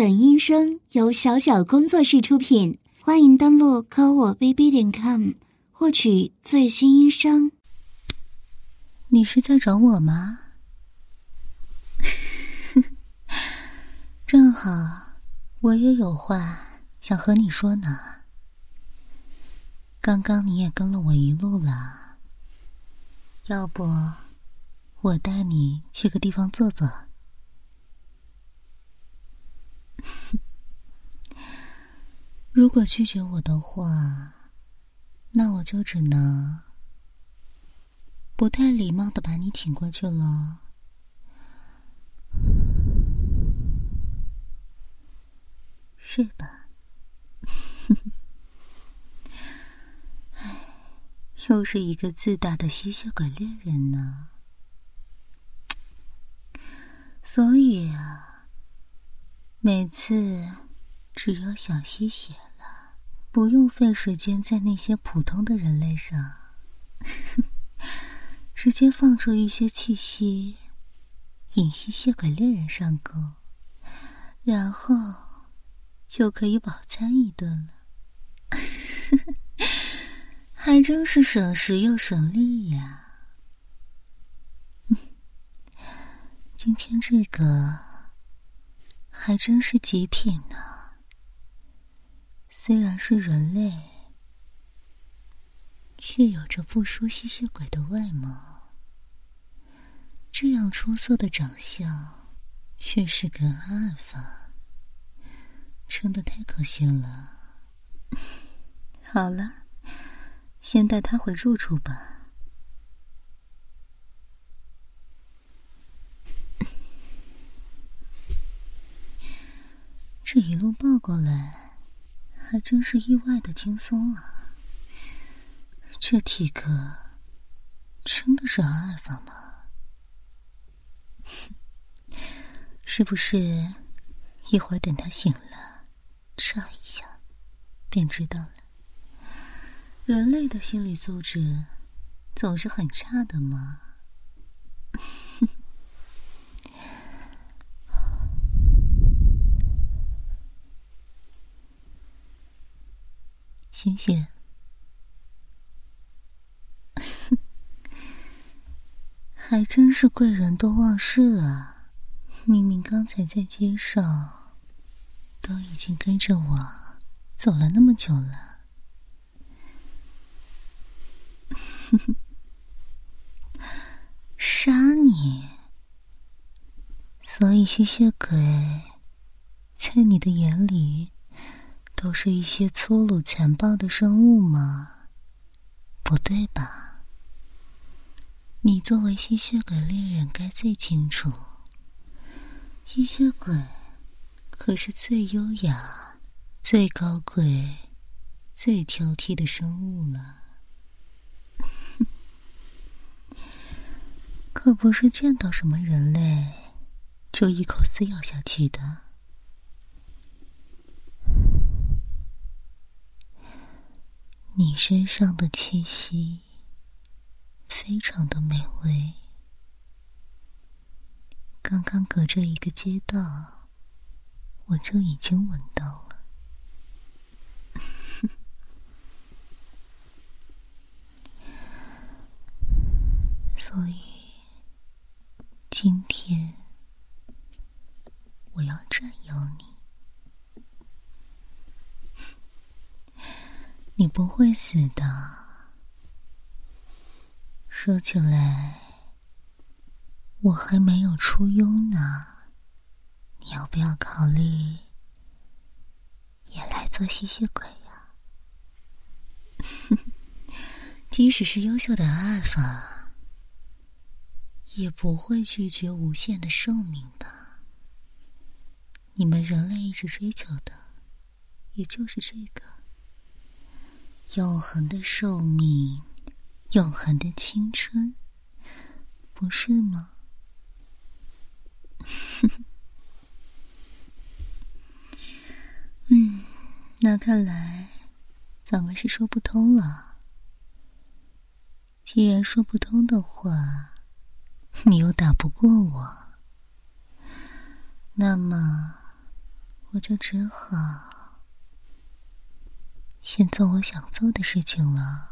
本音声由小小工作室出品，欢迎登录科我 bb 点 com 获取最新音声。你是在找我吗？正好，我也有话想和你说呢。刚刚你也跟了我一路了，要不我带你去个地方坐坐？如果拒绝我的话，那我就只能不太礼貌的把你请过去了，睡吧？唉，又是一个自大的吸血鬼猎人呢。所以啊，每次只要想吸血了，不用费时间在那些普通的人类上，直接放出一些气息，引吸血鬼猎人上钩，然后就可以饱餐一顿了。还真是省时又省力呀！今天这个还真是极品呢。虽然是人类，却有着不输吸血鬼的外貌。这样出色的长相，却是个阿尔法，真的太可惜了。好了，先带他回住处吧。这一路抱过来，还真是意外的轻松啊！这体格，真的是阿尔法吗？是不是一会儿等他醒了，照一下，便知道了？人类的心理素质总是很差的嘛。谢谢。还真是贵人多忘事啊！明明刚才在街上，都已经跟着我走了那么久了。杀你！所以吸血鬼在你的眼里？都是一些粗鲁残暴的生物吗？不对吧？你作为吸血鬼猎人，该最清楚。吸血鬼可是最优雅、最高贵、最挑剔的生物了，可不是见到什么人类就一口撕咬下去的。你身上的气息非常的美味，刚刚隔着一个街道，我就已经闻到了。所以今天我要占有你。你不会死的。说起来，我还没有出庸呢。你要不要考虑也来做吸血鬼呀？即使是优秀的阿尔法，也不会拒绝无限的寿命吧？你们人类一直追求的，也就是这个。永恒的寿命，永恒的青春，不是吗？嗯，那看来咱们是说不通了。既然说不通的话，你又打不过我，那么我就只好先做我想做的事情了。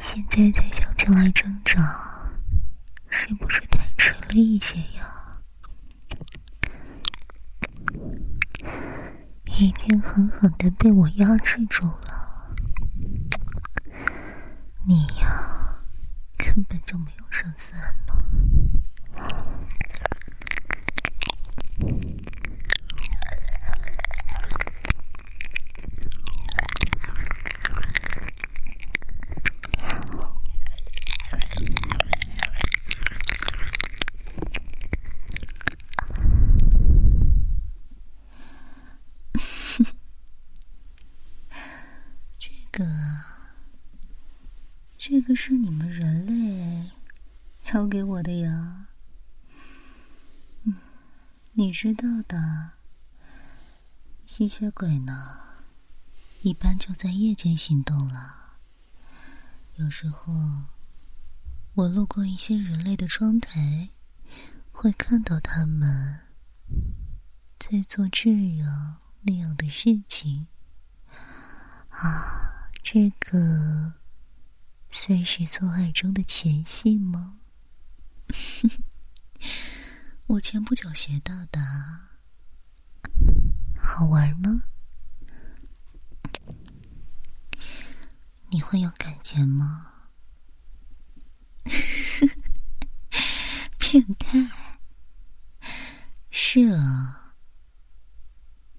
现在才想起来挣扎，是不是太迟了一些呀？已经狠狠的被我压制住了，你呀，根本就没有胜算嘛！这个，这个是你们人类教给我的呀。嗯，你知道的，吸血鬼呢，一般就在夜间行动了。有时候，我路过一些人类的窗台，会看到他们在做这样那样的事情。啊，这个算是做爱中的前戏吗？我前不久学到的，好玩吗？你会有感觉吗？变态！是啊，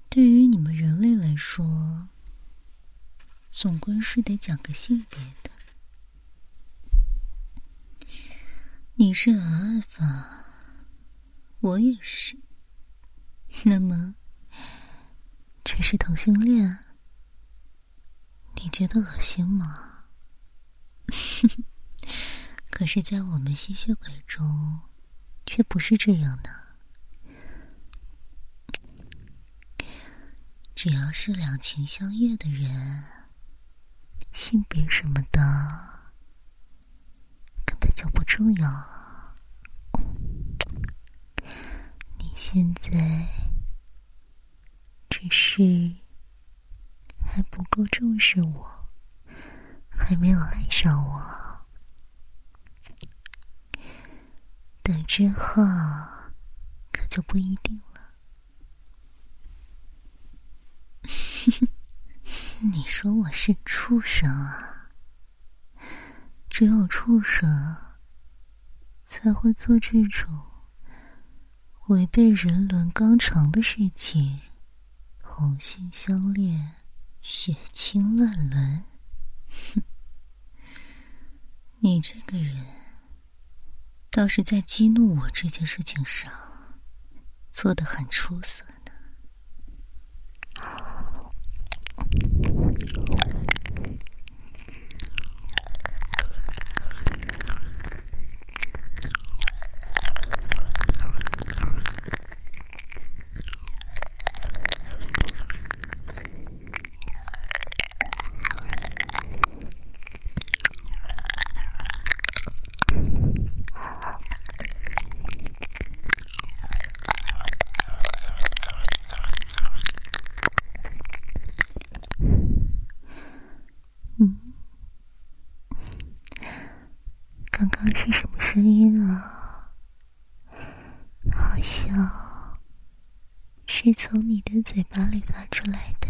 对于你们人类来说。总归是得讲个性别的。你是阿尔法，我也是。那么，这是同性恋？你觉得恶心吗？可是，在我们吸血鬼中，却不是这样的。只要是两情相悦的人。性别什么的根本就不重要。你现在只是还不够重视我，还没有爱上我。等之后可就不一定了。你说我是畜生啊？只有畜生才会做这种违背人伦纲常的事情，红杏相恋，血亲乱伦。哼，你这个人倒是在激怒我这件事情上做得很出色。呢音啊，好像是从你的嘴巴里发出来的。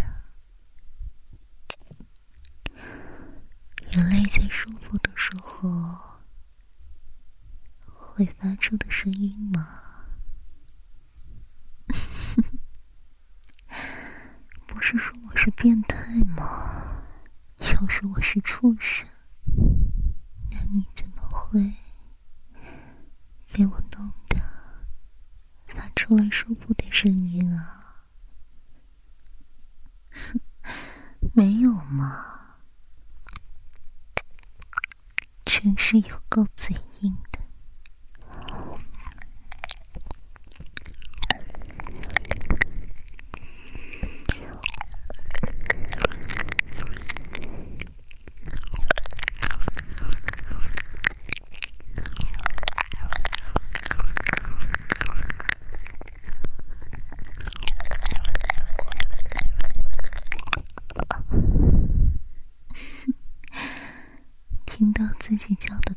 人类在舒服的时候会发出的声音吗？不是说我是变态吗？要是我是畜生，那你怎么会？被我弄的发出了舒服的声音啊！没有嘛，真是有够嘴硬的。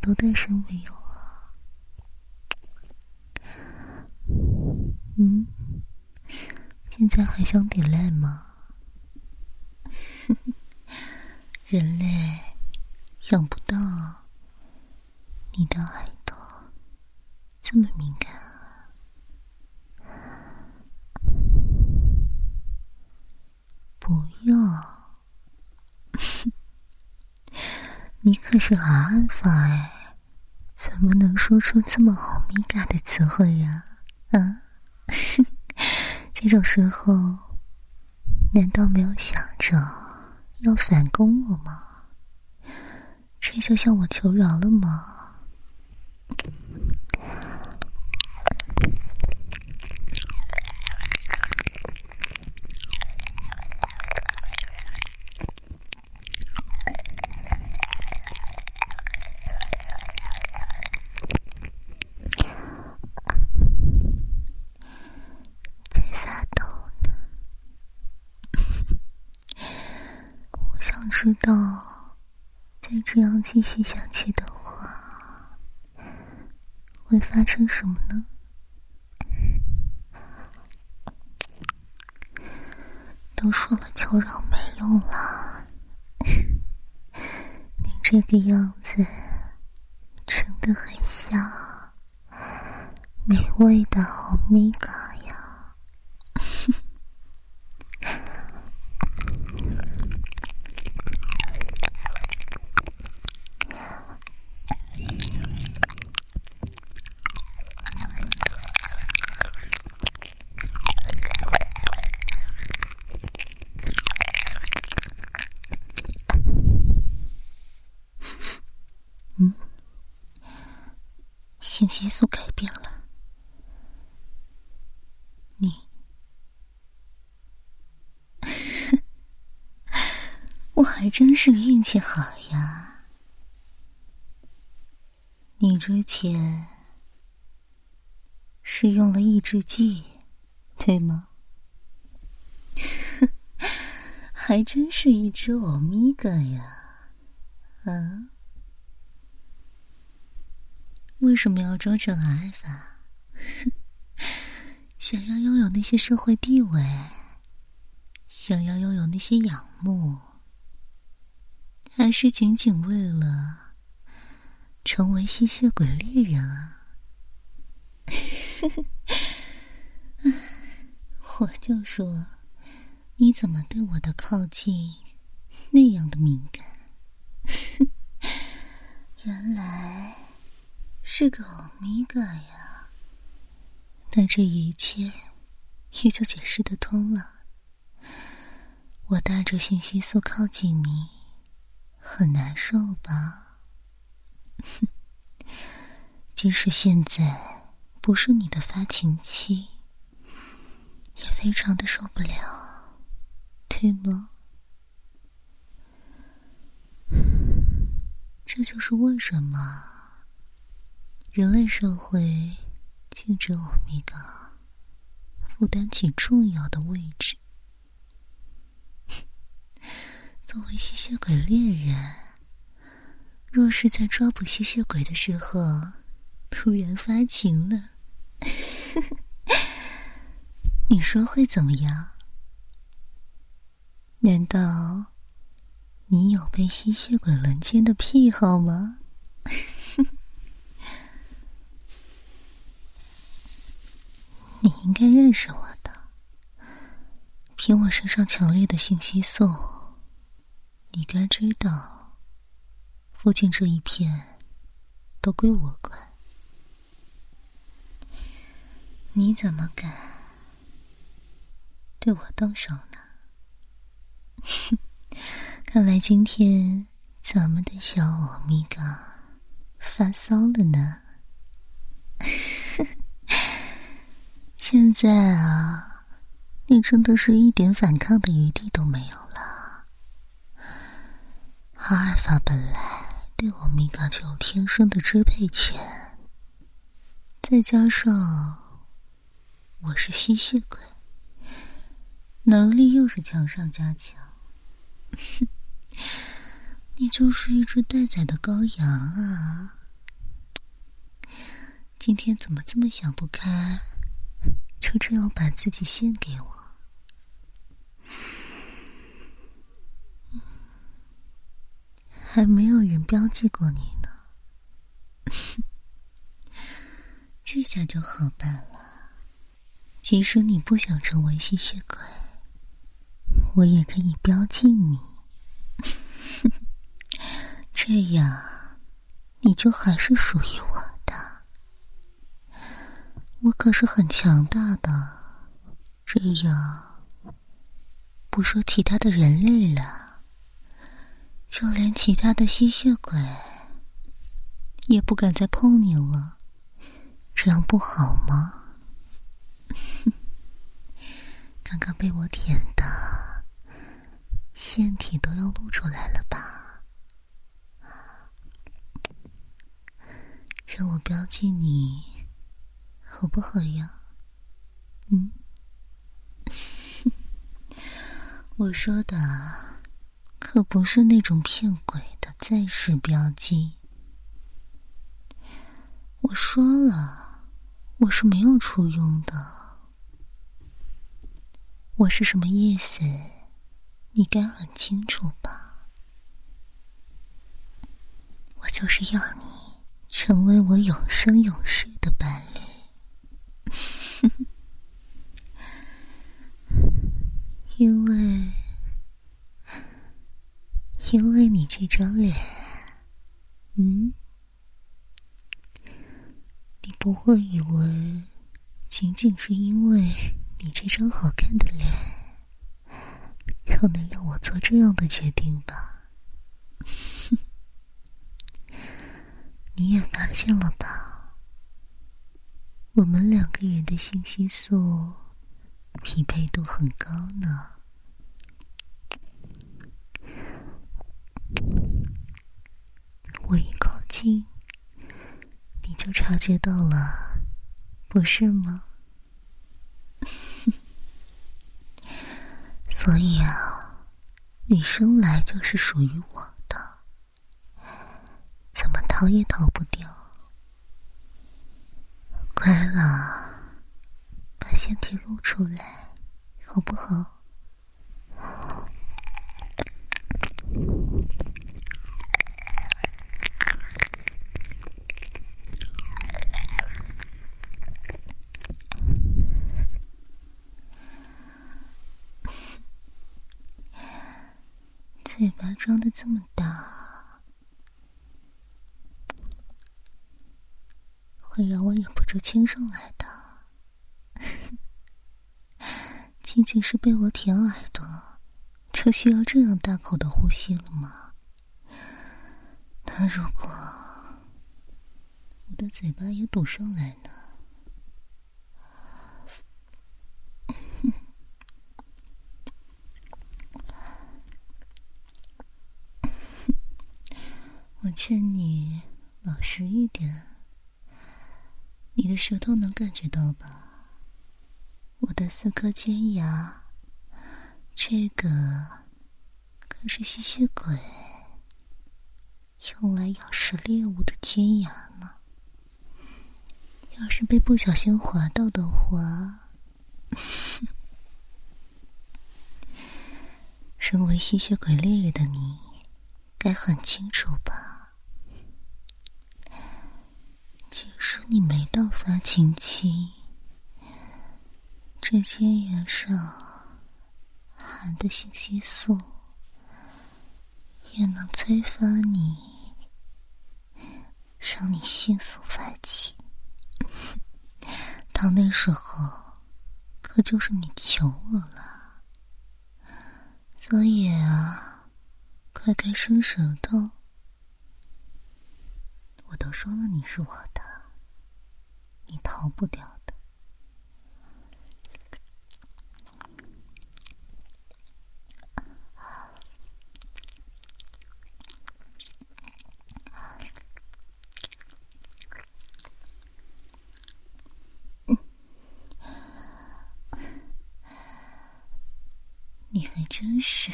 多单身没有啊？嗯，现在想点赖吗？人类想不到你的耳朵这么敏感！不要，你可是阿尔法哎，怎么能说出这么好敏感的词汇呀？啊，这种时候难道没有想着要反攻我吗？这就向我求饶了吗？在发抖呢。我想知道，这样继续下去的话，会发生什么呢？都说了求饶没用了，你这个样子真的很像美味的欧米伽呀！信息素改变了，你，我还真是运气好呀！你之前是用了抑制剂，对吗？还真是一只欧米伽呀！啊？为什么要装成阿尔法？想要拥有那些社会地位，想要拥有那些仰慕，还是仅仅为了成为吸血鬼猎人啊？我就说，你怎么对我的靠近那样的敏感？原来。是个欧米伽呀，那这一切也就解释得通了。我带着信息素靠近你，很难受吧？哼，即使现在不是你的发情期，也非常的受不了，对吗？这就是为什么。人类社会禁止欧米伽负担起重要的位置。作为吸血鬼猎人，若是在抓捕吸血鬼的时候突然发情了，你说会怎么样？难道你有被吸血鬼轮奸的癖好吗？你应该认识我的，凭我身上强烈的信息素，你该知道，附近这一片都归我管。你怎么敢对我动手呢？哼，看来今天咱们的小欧米伽发骚了呢。现在啊，你真的是一点反抗的余地都没有了。阿尔法本来对欧米伽就有天生的支配权，再加上我是吸血鬼，能力又是强上加强，哼，你就是一只待宰的羔羊啊！今天怎么这么想不开，就这样把自己献给我？还没有人标记过你呢，这下就好办了。即使你不想成为吸血鬼，我也可以标记你。这样，你就还是属于我的。我可是很强大的，这样，不说其他的人类了。就连其他的吸血鬼也不敢再碰你了，这样不好吗？刚刚被我舔的腺体都要露出来了吧？让我标记你，好不好呀？嗯，我说的。可不是那种骗鬼的暂时标记。我说了，我是没有初用的。我是什么意思？你该很清楚吧？我就是要你成为我永生永世的伴侣，因为。因为你这张脸，嗯，你不会以为仅仅是因为你这张好看的脸，就能让我做这样的决定吧？你也发现了吧？我们两个人的信息素匹配度很高呢。我一靠近，你就察觉到了，不是吗？所以啊，你生来就是属于我的，怎么逃也逃不掉。乖了，把身体露出来，好不好？嘴巴张的这么大，会我亲上来的。仅仅是被我舔耳朵，就需要这样大口的呼吸了吗？那如果我的嘴巴也堵上来呢？我劝你老实一点。你的舌头能感觉到吧？我的四颗尖牙，这个可是吸血鬼用来咬食猎物的尖牙呢。要是被不小心划到的话，身为吸血鬼猎人的你，该很清楚吧？其实你没到发情期，这尖牙上含的信息素也能催发你，让你迅速发情。到那时候，可就是你求我了。所以啊，快开伸舌头。我都说了，你是我的，逃不掉的。你还真是。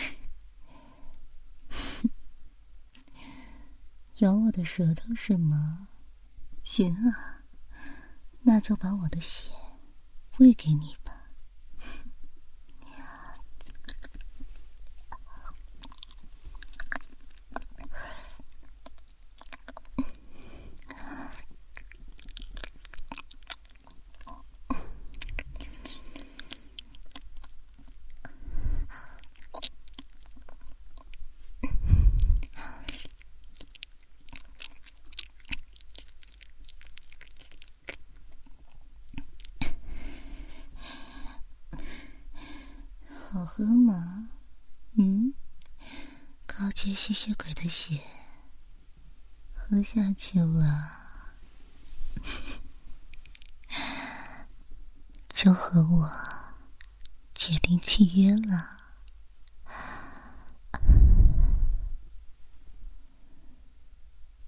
咬我的舌头是吗？行啊，就把我的血喂给你吧。好喝吗？嗯，高阶吸血鬼的血喝下去了，就和我决定契约了。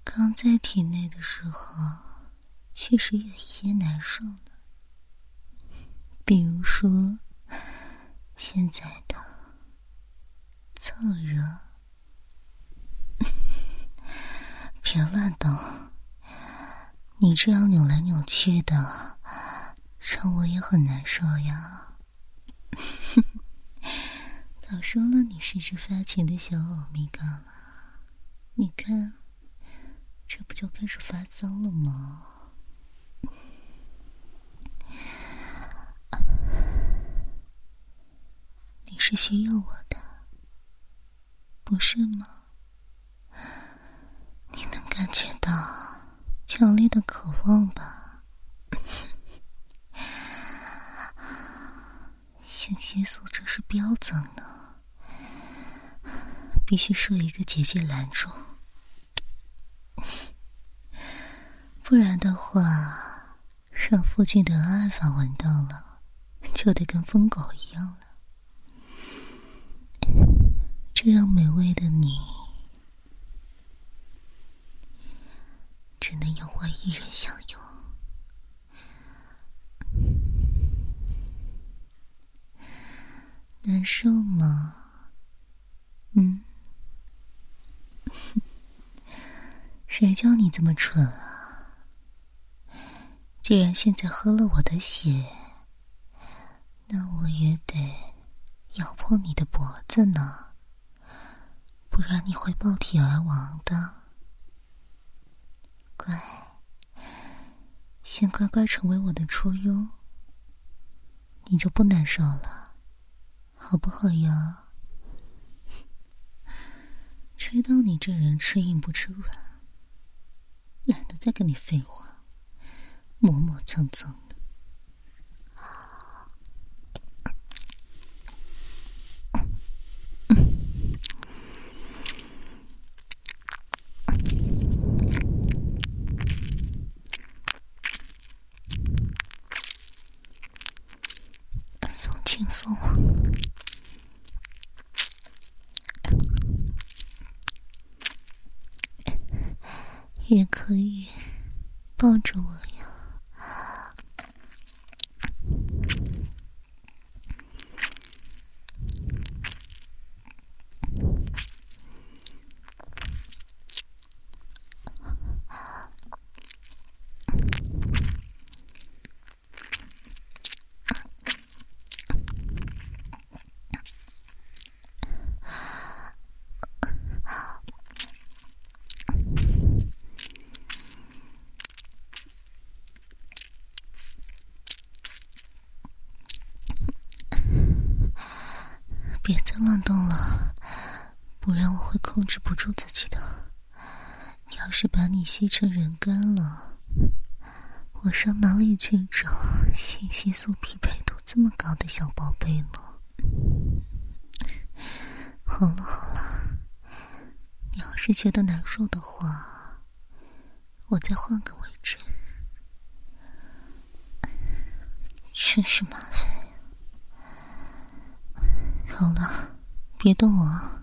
刚在体内的时候，确实有一些难受的，比如说。现在的凑热，别乱动！你这样扭来扭去的，让我也很难受呀。早说了，你是只发情的小欧米伽了。你看，这不就开始发骚了吗？是需要我的，不是吗？你能感觉到强烈的渴望吧？性激素这是标准的，必须设一个结界拦住，不然的话，让附近的阿尔法闻到了，就得跟疯狗一样了。这样美味的你，只能由我一人享用。难受吗？嗯？谁叫你这么蠢啊？既然现在喝了我的血，那我也得咬破你的脖子呢。不然你会爆体而亡的。乖，先乖乖成为我的初拥，你就不难受了，好不好呀？吹到你这人吃硬不吃软，懒得再跟你废话，磨磨蹭蹭。也可以抱着我呀。别再乱动了，不然我会控制不住自己的。你要是把你吸成人干了，我上哪里去找性激素匹配度这么高的小宝贝呢？好了好了，你要是觉得难受的话，我再换个位置。真是麻烦。好了，别动啊！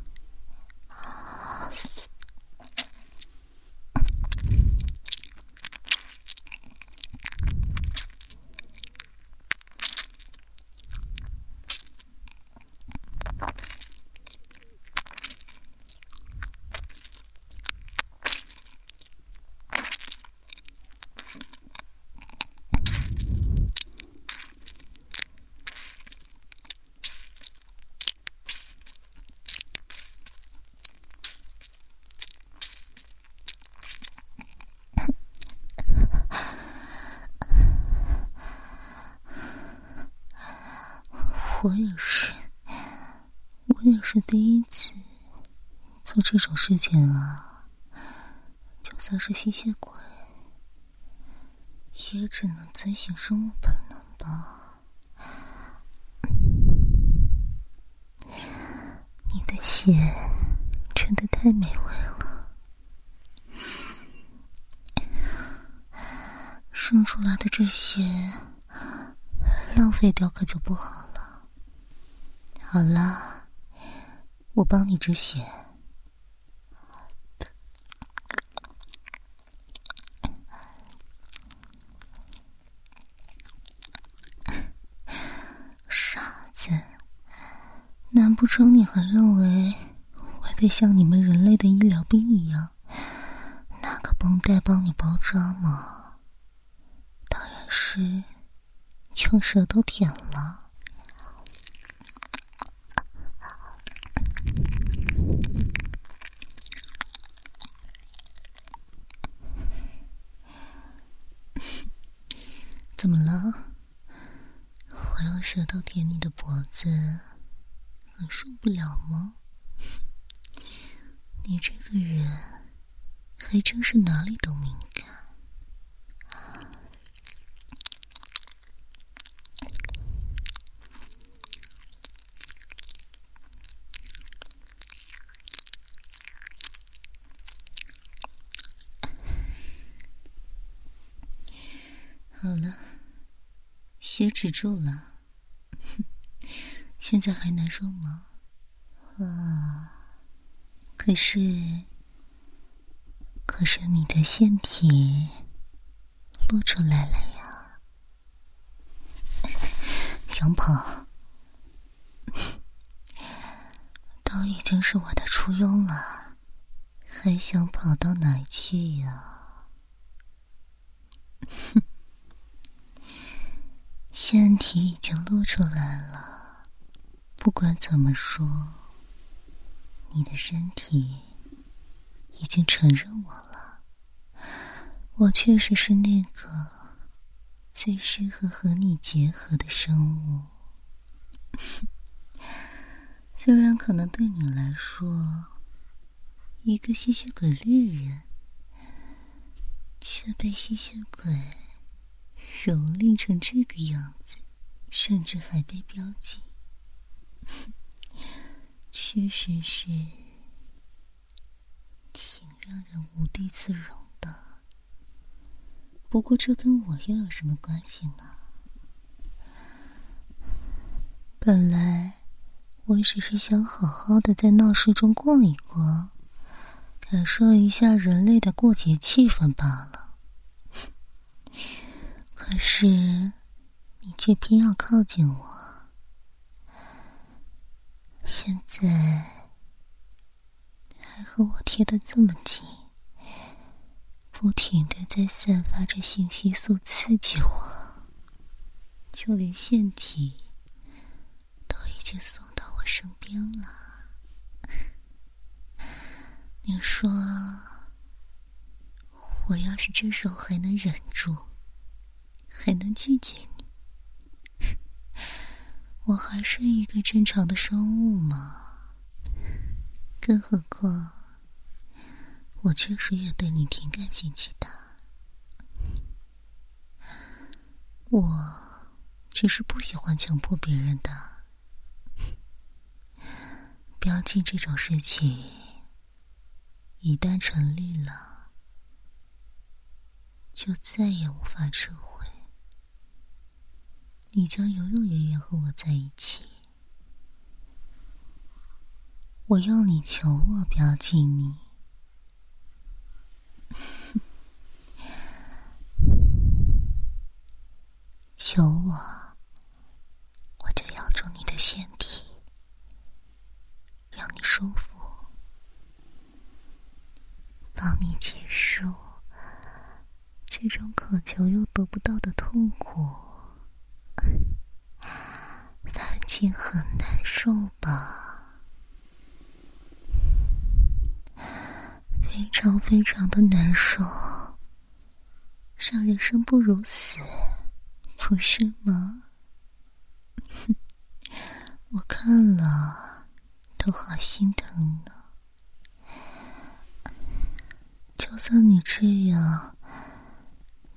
我也是，我也是第一次做这种事情啊！就算是吸血鬼，也只能遵循生物本能吧。你的血真的太美味了，生出来的这些浪费掉可就不好了。好了，我帮你止血。傻子，难不成你还认为我得像你们人类的医疗兵一样，拿个绷带帮你包扎吗？当然是用舌头舔了。怎么了？我用舌头舔你的脖子，很受不了吗？你这个人还真是哪里都敏感。好了，血止住了。现在还难受吗？啊，可是，可是你的腺体露出来了呀！想跑，都已经是我的初拥了，还想跑到哪去呀？哼！腺体已经露出来了，不管怎么说，你的身体已经承认我了。我确实是那个最适合和你结合的生物。虽然可能对你来说，一个吸血鬼猎人却被吸血鬼。蹂躏成这个样子，甚至还被标记，确实是挺让人无地自容的。不过这跟我又有什么关系呢？本来我只是想好好的在闹市中逛一逛，感受一下人类的过节气氛罢了。可是，你却偏要靠近我。现在还和我贴得这么近，不停的在散发着信息素刺激我，就连腺体都已经送到我身边了。你说，我要是这时候还能忍住？还能拒绝？我还是一个正常的生物吗？更何况，我确实也对你挺感兴趣的。我其实不喜欢强迫别人的。标记这种事情，一旦成立了，就再也无法撤回。你将永永远远和我在一起。我要你求我标记你，求我，我就咬住你的腺体，让你舒服，帮你结束这种渴求又得不到的痛苦。反正很难受吧，非常非常的难受，让人生不如死，不是吗？我看了，都好心疼呢。就算你这样，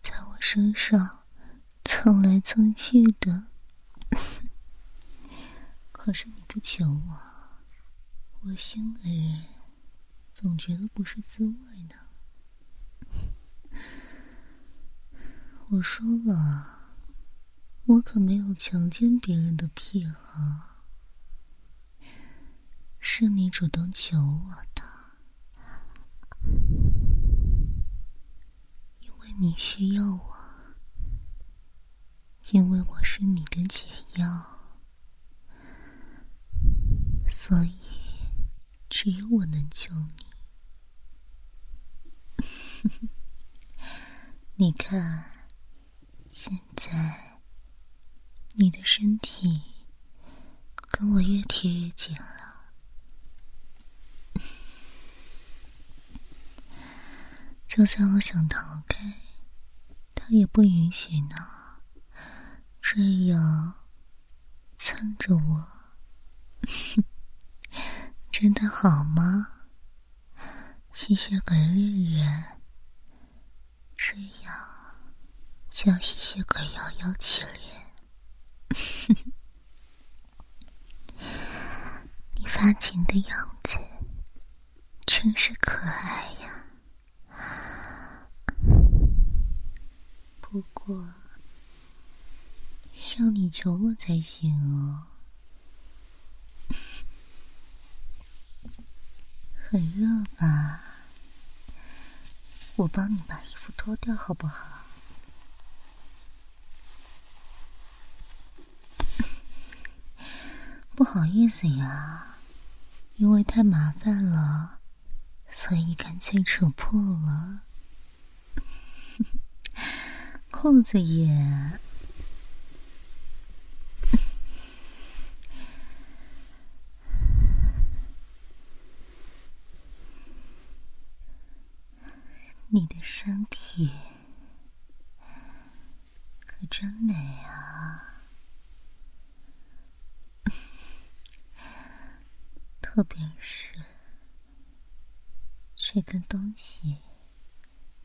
在我身上蹭来蹭去的，可是你不求我，我心里总觉得不是滋味呢。我说了，我可没有强奸别人的癖好，是你主动求我的，因为你需要我，因为我是你的解药，所以只有我能救你。你看。现在，你的身体跟我越贴越紧了，就算我想逃开，他也不允许呢。这样蹭着我，真的好吗？吸血鬼猎人，这样。叫吸血鬼摇摇起脸，你发情的样子真是可爱呀！不过要你求我才行哦。很热吧？我帮你把衣服脱掉好不好？不好意思呀，因为太麻烦了，所以干脆扯破了。裤子也……你的身体。可真美啊！特别是这根东西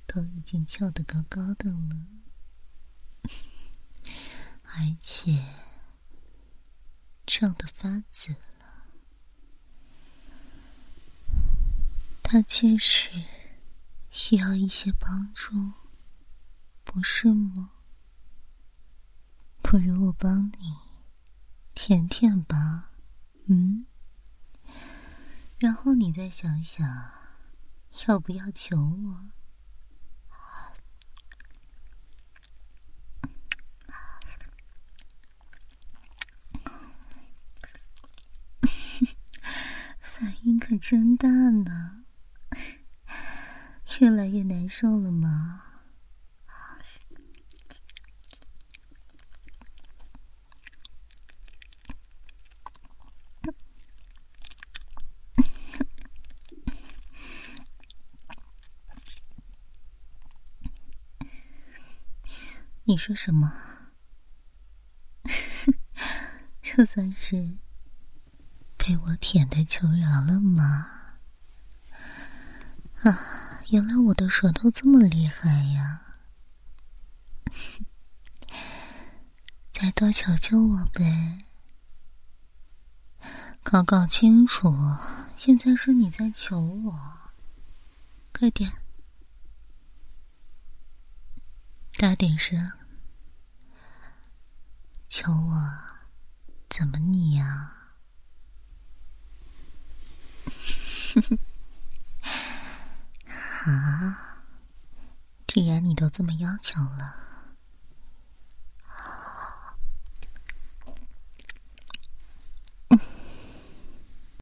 都已经翘得高高的了，而且胀得发紫了，它确实需要一些帮助，不是吗？不如我帮你舔舔吧，嗯？然后你再想想，要不要求我？反应可真大呢，越来越难受了吗？你说什么？这算是被我舔的求饶了吗？啊，原来我的舌头这么厉害呀！再多求求我呗！搞搞清楚，现在是你在求我，快点，大点声。求我，